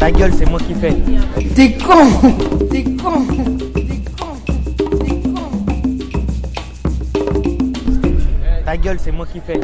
Ta gueule, c'est moi qui fais. T'es con T'es con T'es con T'es con Ta gueule, c'est moi qui fais.